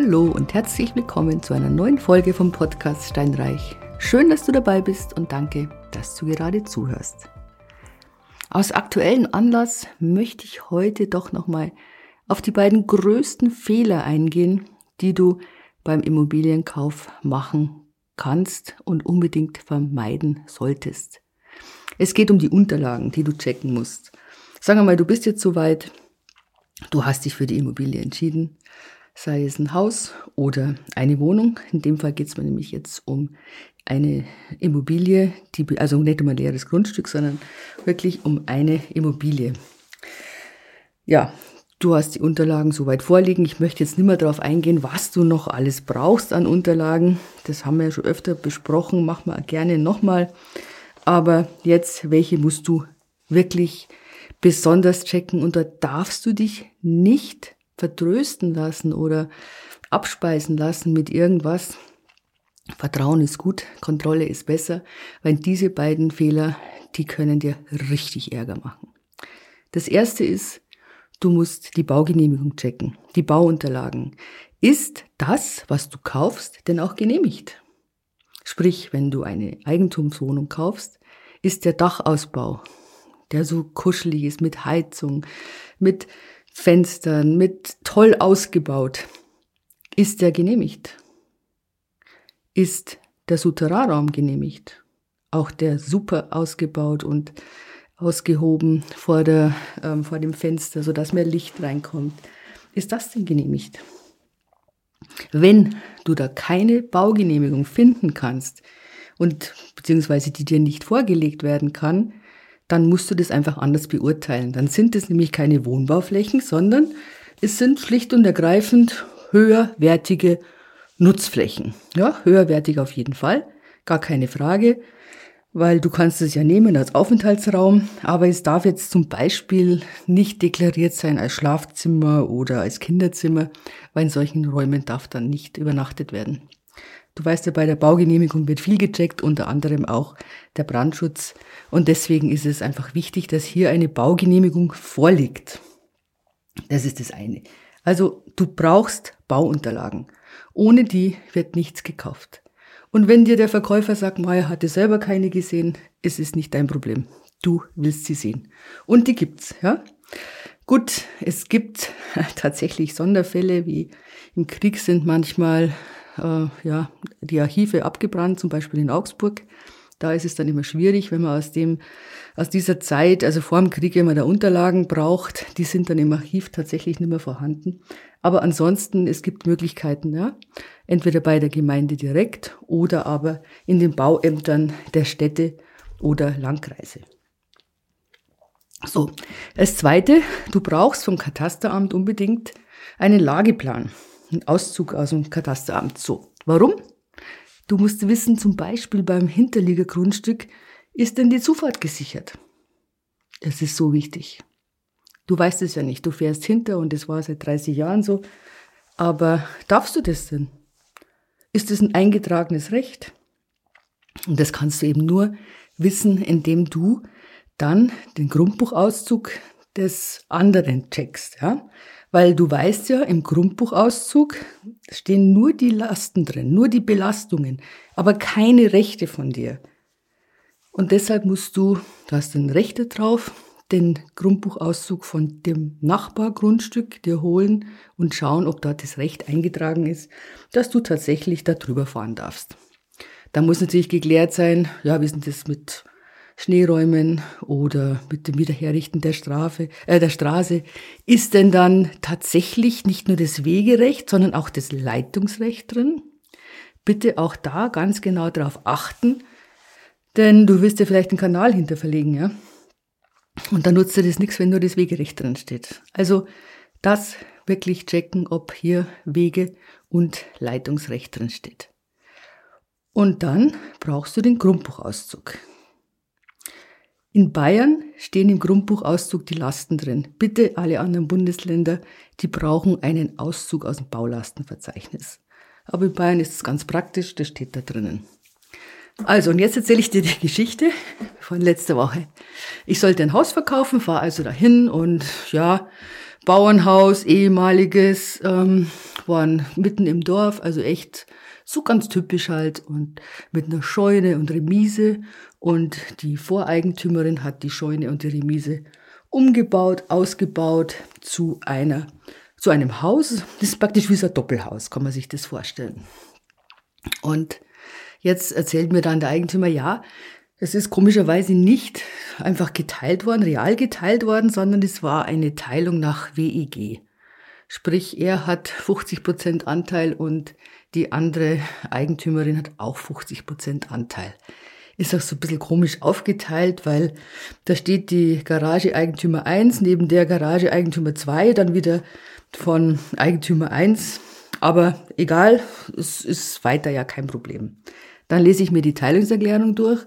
Hallo und herzlich willkommen zu einer neuen Folge vom Podcast Steinreich. Schön, dass du dabei bist und danke, dass du gerade zuhörst. Aus aktuellem Anlass möchte ich heute doch nochmal auf die beiden größten Fehler eingehen, die du beim Immobilienkauf machen kannst und unbedingt vermeiden solltest. Es geht um die Unterlagen, die du checken musst. Sagen wir mal, du bist jetzt soweit, du hast dich für die Immobilie entschieden, sei es ein Haus oder eine Wohnung. In dem Fall geht es mir nämlich jetzt um eine Immobilie, die, also nicht um ein leeres Grundstück, sondern wirklich um eine Immobilie. Ja, du hast die Unterlagen soweit vorliegen. Ich möchte jetzt nicht mehr darauf eingehen, was du noch alles brauchst an Unterlagen. Das haben wir ja schon öfter besprochen, machen wir gerne nochmal. Aber jetzt, welche musst du wirklich besonders checken und da darfst du dich nicht vertrösten lassen oder abspeisen lassen mit irgendwas. Vertrauen ist gut, Kontrolle ist besser, weil diese beiden Fehler, die können dir richtig Ärger machen. Das erste ist, du musst die Baugenehmigung checken, die Bauunterlagen. Ist das, was du kaufst, denn auch genehmigt? Sprich, wenn du eine Eigentumswohnung kaufst, ist der Dachausbau, der so kuschelig ist mit Heizung, mit Fenstern, mit toll ausgebaut. Ist der genehmigt? Ist der Souterrainraum genehmigt? Auch der super ausgebaut und ausgehoben vor, der, ähm, vor dem Fenster, sodass mehr Licht reinkommt. Ist das denn genehmigt? Wenn du da keine Baugenehmigung finden kannst und beziehungsweise die dir nicht vorgelegt werden kann, dann musst du das einfach anders beurteilen. Dann sind es nämlich keine Wohnbauflächen, sondern es sind schlicht und ergreifend höherwertige Nutzflächen. Ja, höherwertig auf jeden Fall, gar keine Frage, weil du kannst es ja nehmen als Aufenthaltsraum, aber es darf jetzt zum Beispiel nicht deklariert sein als Schlafzimmer oder als Kinderzimmer, weil in solchen Räumen darf dann nicht übernachtet werden. Du weißt ja, bei der Baugenehmigung wird viel gecheckt, unter anderem auch der Brandschutz. Und deswegen ist es einfach wichtig, dass hier eine Baugenehmigung vorliegt. Das ist das eine. Also du brauchst Bauunterlagen. Ohne die wird nichts gekauft. Und wenn dir der Verkäufer sagt, er hatte selber keine gesehen, es ist nicht dein Problem. Du willst sie sehen. Und die gibt's, ja. Gut, es gibt tatsächlich Sonderfälle, wie im Krieg sind manchmal äh, ja, die Archive abgebrannt, zum Beispiel in Augsburg. Da ist es dann immer schwierig, wenn man aus dem, aus dieser Zeit, also vor dem Krieg, wenn man da Unterlagen braucht, die sind dann im Archiv tatsächlich nicht mehr vorhanden. Aber ansonsten, es gibt Möglichkeiten, ja. Entweder bei der Gemeinde direkt oder aber in den Bauämtern der Städte oder Landkreise. So. Als zweite, du brauchst vom Katasteramt unbedingt einen Lageplan. Ein Auszug aus dem Katasteramt. So, warum? Du musst wissen, zum Beispiel beim Hinterliegergrundstück ist denn die Zufahrt gesichert. Das ist so wichtig. Du weißt es ja nicht, du fährst hinter und das war seit 30 Jahren so. Aber darfst du das denn? Ist es ein eingetragenes Recht? Und das kannst du eben nur wissen, indem du dann den Grundbuchauszug des anderen checkst, ja? Weil du weißt ja, im Grundbuchauszug stehen nur die Lasten drin, nur die Belastungen, aber keine Rechte von dir. Und deshalb musst du, du hast ein Rechte drauf, den Grundbuchauszug von dem Nachbargrundstück dir holen und schauen, ob dort das Recht eingetragen ist, dass du tatsächlich da drüber fahren darfst. Da muss natürlich geklärt sein, ja, wie ist denn das mit Schneeräumen oder mit dem Wiederherrichten der, Strafe, äh, der Straße, ist denn dann tatsächlich nicht nur das Wegerecht, sondern auch das Leitungsrecht drin? Bitte auch da ganz genau darauf achten, denn du wirst ja vielleicht einen Kanal hinterverlegen, ja? Und dann nutzt dir das nichts, wenn nur das Wegerecht drin steht. Also das wirklich checken, ob hier Wege- und Leitungsrecht drin steht. Und dann brauchst du den Grundbuchauszug. In Bayern stehen im Grundbuchauszug die Lasten drin. Bitte alle anderen Bundesländer, die brauchen einen Auszug aus dem Baulastenverzeichnis. Aber in Bayern ist es ganz praktisch, das steht da drinnen. Also, und jetzt erzähle ich dir die Geschichte von letzter Woche. Ich sollte ein Haus verkaufen, fahre also dahin und ja, Bauernhaus, ehemaliges, ähm, waren mitten im Dorf, also echt so ganz typisch halt und mit einer Scheune und Remise und die Voreigentümerin hat die Scheune und die Remise umgebaut, ausgebaut zu einer, zu einem Haus. Das ist praktisch wie so ein Doppelhaus, kann man sich das vorstellen. Und jetzt erzählt mir dann der Eigentümer, ja, es ist komischerweise nicht einfach geteilt worden, real geteilt worden, sondern es war eine Teilung nach WEG. Sprich, er hat 50 Prozent Anteil und die andere Eigentümerin hat auch 50 Prozent Anteil. Ist auch so ein bisschen komisch aufgeteilt, weil da steht die Garage Eigentümer 1 neben der Garage Eigentümer 2, dann wieder von Eigentümer 1. Aber egal, es ist weiter ja kein Problem. Dann lese ich mir die Teilungserklärung durch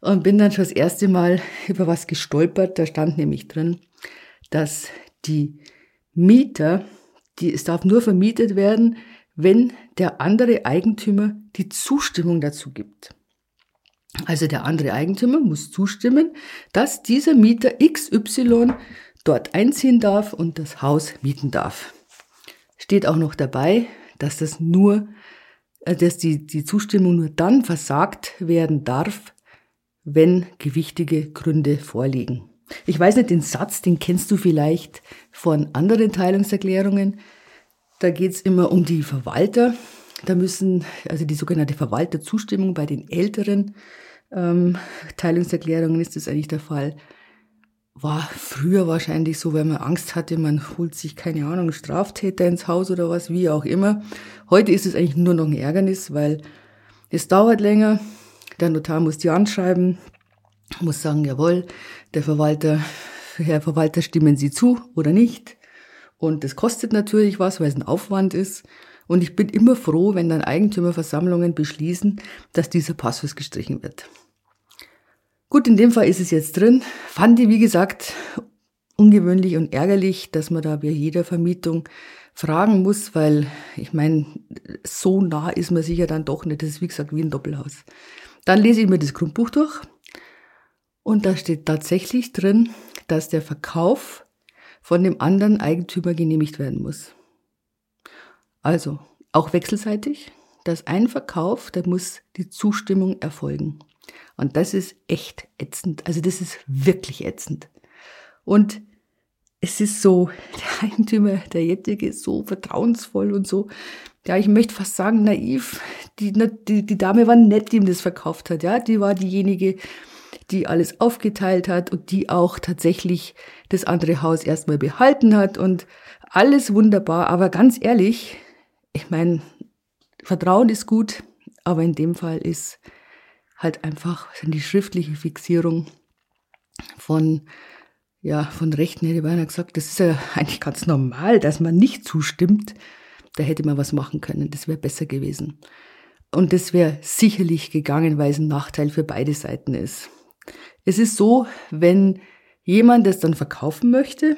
und bin dann schon das erste Mal über was gestolpert. Da stand nämlich drin, dass die Mieter, die, es darf nur vermietet werden, wenn der andere Eigentümer die Zustimmung dazu gibt. Also der andere Eigentümer muss zustimmen, dass dieser Mieter XY dort einziehen darf und das Haus mieten darf. Steht auch noch dabei, dass das nur, äh, dass die, die Zustimmung nur dann versagt werden darf, wenn gewichtige Gründe vorliegen. Ich weiß nicht, den Satz, den kennst du vielleicht von anderen Teilungserklärungen. Da geht's immer um die Verwalter. Da müssen, also die sogenannte Verwalterzustimmung bei den älteren ähm, Teilungserklärungen ist das eigentlich der Fall. War früher wahrscheinlich so, wenn man Angst hatte, man holt sich, keine Ahnung, Straftäter ins Haus oder was, wie auch immer. Heute ist es eigentlich nur noch ein Ärgernis, weil es dauert länger. Der Notar muss die anschreiben, muss sagen, jawohl, der Verwalter, Herr Verwalter, stimmen Sie zu oder nicht. Und das kostet natürlich was, weil es ein Aufwand ist. Und ich bin immer froh, wenn dann Eigentümerversammlungen beschließen, dass dieser Passus gestrichen wird. Gut, in dem Fall ist es jetzt drin. Fand ich, wie gesagt, ungewöhnlich und ärgerlich, dass man da bei jeder Vermietung fragen muss, weil ich meine, so nah ist man sicher dann doch nicht. Das ist wie gesagt wie ein Doppelhaus. Dann lese ich mir das Grundbuch durch und da steht tatsächlich drin, dass der Verkauf von dem anderen Eigentümer genehmigt werden muss. Also auch wechselseitig, dass ein Verkauf, da muss die Zustimmung erfolgen. Und das ist echt ätzend. Also das ist wirklich ätzend. Und es ist so, der Eigentümer, der jetzige, ist so vertrauensvoll und so, ja, ich möchte fast sagen naiv. Die, die, die Dame war nett, die ihm das verkauft hat, ja. Die war diejenige, die alles aufgeteilt hat und die auch tatsächlich das andere Haus erstmal behalten hat und alles wunderbar. Aber ganz ehrlich, ich meine, Vertrauen ist gut, aber in dem Fall ist halt einfach die schriftliche Fixierung von ja, von Rechten hätte ich beinahe gesagt, das ist ja eigentlich ganz normal, dass man nicht zustimmt. Da hätte man was machen können. Das wäre besser gewesen. Und das wäre sicherlich gegangen, weil es ein Nachteil für beide Seiten ist. Es ist so, wenn jemand das dann verkaufen möchte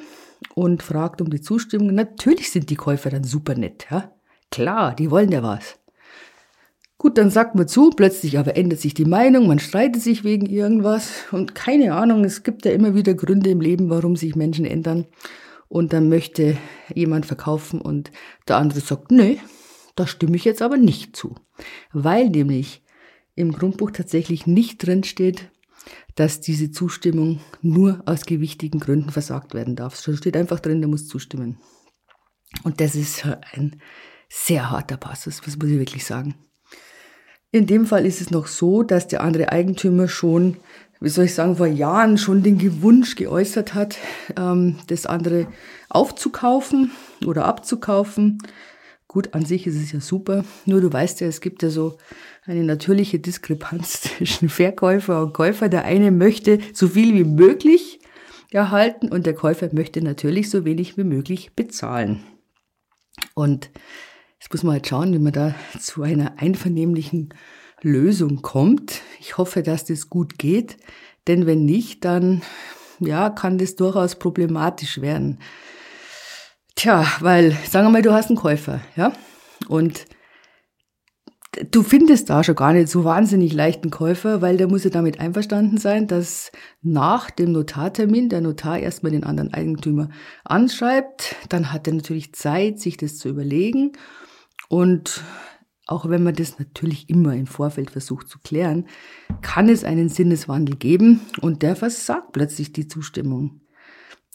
und fragt um die Zustimmung, natürlich sind die Käufer dann super nett, ja. Klar, die wollen ja was. Gut, dann sagt man zu, plötzlich aber ändert sich die Meinung, man streitet sich wegen irgendwas und keine Ahnung, es gibt ja immer wieder Gründe im Leben, warum sich Menschen ändern. Und dann möchte jemand verkaufen und der andere sagt, nee, da stimme ich jetzt aber nicht zu. Weil nämlich im Grundbuch tatsächlich nicht drin steht, dass diese Zustimmung nur aus gewichtigen Gründen versagt werden darf. Es steht einfach drin, der muss zustimmen. Und das ist ein sehr harter Passus, was muss ich wirklich sagen. In dem Fall ist es noch so, dass der andere Eigentümer schon, wie soll ich sagen, vor Jahren schon den Wunsch geäußert hat, ähm, das andere aufzukaufen oder abzukaufen. Gut, an sich ist es ja super. Nur du weißt ja, es gibt ja so eine natürliche Diskrepanz zwischen Verkäufer und Käufer. Der eine möchte so viel wie möglich erhalten und der Käufer möchte natürlich so wenig wie möglich bezahlen. Und jetzt muss man halt schauen, wie man da zu einer einvernehmlichen Lösung kommt. Ich hoffe, dass das gut geht, denn wenn nicht, dann ja, kann das durchaus problematisch werden. Tja, weil, sagen wir mal, du hast einen Käufer, ja, und du findest da schon gar nicht so wahnsinnig leichten Käufer, weil der muss ja damit einverstanden sein, dass nach dem Notartermin der Notar erstmal den anderen Eigentümer anschreibt. Dann hat er natürlich Zeit, sich das zu überlegen. Und auch wenn man das natürlich immer im Vorfeld versucht zu klären, kann es einen Sinneswandel geben und der versagt plötzlich die Zustimmung.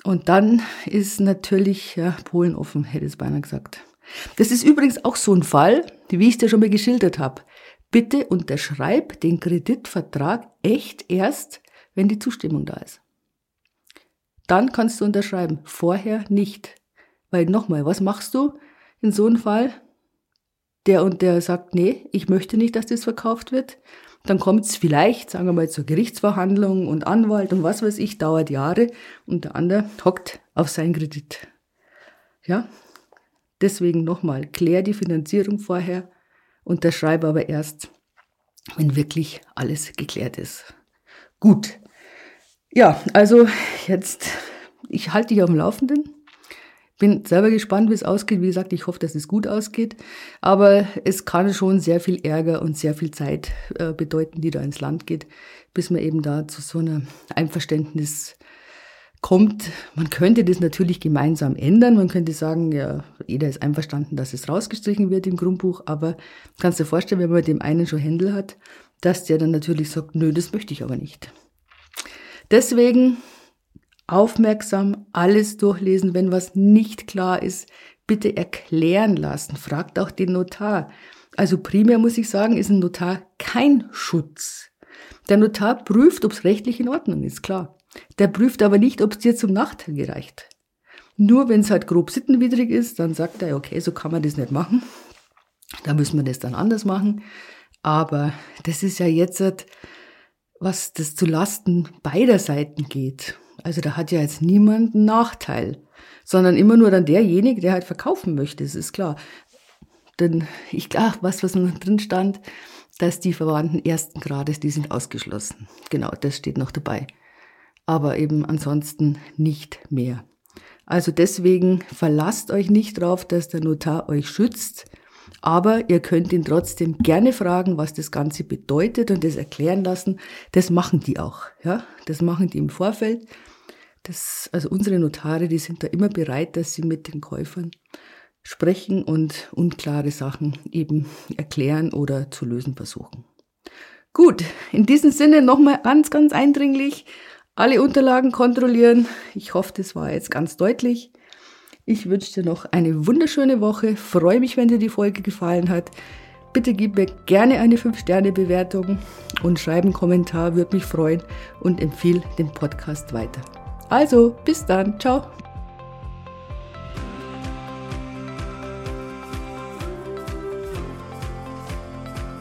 Und dann ist natürlich ja, Polen offen, hätte es beinahe gesagt. Das ist übrigens auch so ein Fall, wie ich dir schon mal geschildert habe. Bitte unterschreib den Kreditvertrag echt erst, wenn die Zustimmung da ist. Dann kannst du unterschreiben, vorher nicht. Weil nochmal, was machst du in so einem Fall? Der und der sagt, nee, ich möchte nicht, dass das verkauft wird. Dann kommt es vielleicht, sagen wir mal, zur Gerichtsverhandlung und Anwalt und was weiß ich, dauert Jahre und der andere hockt auf seinen Kredit. Ja, Deswegen nochmal, klär die Finanzierung vorher, unterschreibe aber erst, wenn wirklich alles geklärt ist. Gut. Ja, also jetzt, ich halte dich auf dem Laufenden. Bin selber gespannt, wie es ausgeht. Wie gesagt, ich hoffe, dass es gut ausgeht. Aber es kann schon sehr viel Ärger und sehr viel Zeit äh, bedeuten, die da ins Land geht, bis man eben da zu so einem Einverständnis kommt, man könnte das natürlich gemeinsam ändern. Man könnte sagen, ja, jeder ist einverstanden, dass es rausgestrichen wird im Grundbuch, aber kannst dir vorstellen, wenn man mit dem einen schon Händel hat, dass der dann natürlich sagt, nö, das möchte ich aber nicht. Deswegen aufmerksam alles durchlesen, wenn was nicht klar ist, bitte erklären lassen. Fragt auch den Notar. Also primär muss ich sagen, ist ein Notar kein Schutz. Der Notar prüft, ob es rechtlich in Ordnung ist, klar. Der prüft aber nicht, ob es dir zum Nachteil gereicht. Nur wenn es halt grob sittenwidrig ist, dann sagt er, okay, so kann man das nicht machen. Da müssen wir das dann anders machen. Aber das ist ja jetzt, was das zu Lasten beider Seiten geht. Also da hat ja jetzt niemand einen Nachteil, sondern immer nur dann derjenige, der halt verkaufen möchte, das ist klar. Denn ich glaube, was, was noch drin stand, dass die Verwandten ersten Grades, die sind ausgeschlossen. Genau, das steht noch dabei aber eben ansonsten nicht mehr. Also deswegen verlasst euch nicht drauf, dass der Notar euch schützt, aber ihr könnt ihn trotzdem gerne fragen, was das Ganze bedeutet und das erklären lassen. Das machen die auch, ja, das machen die im Vorfeld. Das, also unsere Notare, die sind da immer bereit, dass sie mit den Käufern sprechen und unklare Sachen eben erklären oder zu lösen versuchen. Gut, in diesem Sinne nochmal ganz, ganz eindringlich alle Unterlagen kontrollieren. Ich hoffe, das war jetzt ganz deutlich. Ich wünsche dir noch eine wunderschöne Woche. Freue mich, wenn dir die Folge gefallen hat. Bitte gib mir gerne eine 5-Sterne-Bewertung und schreib einen Kommentar, würde mich freuen und empfehle den Podcast weiter. Also, bis dann. Ciao.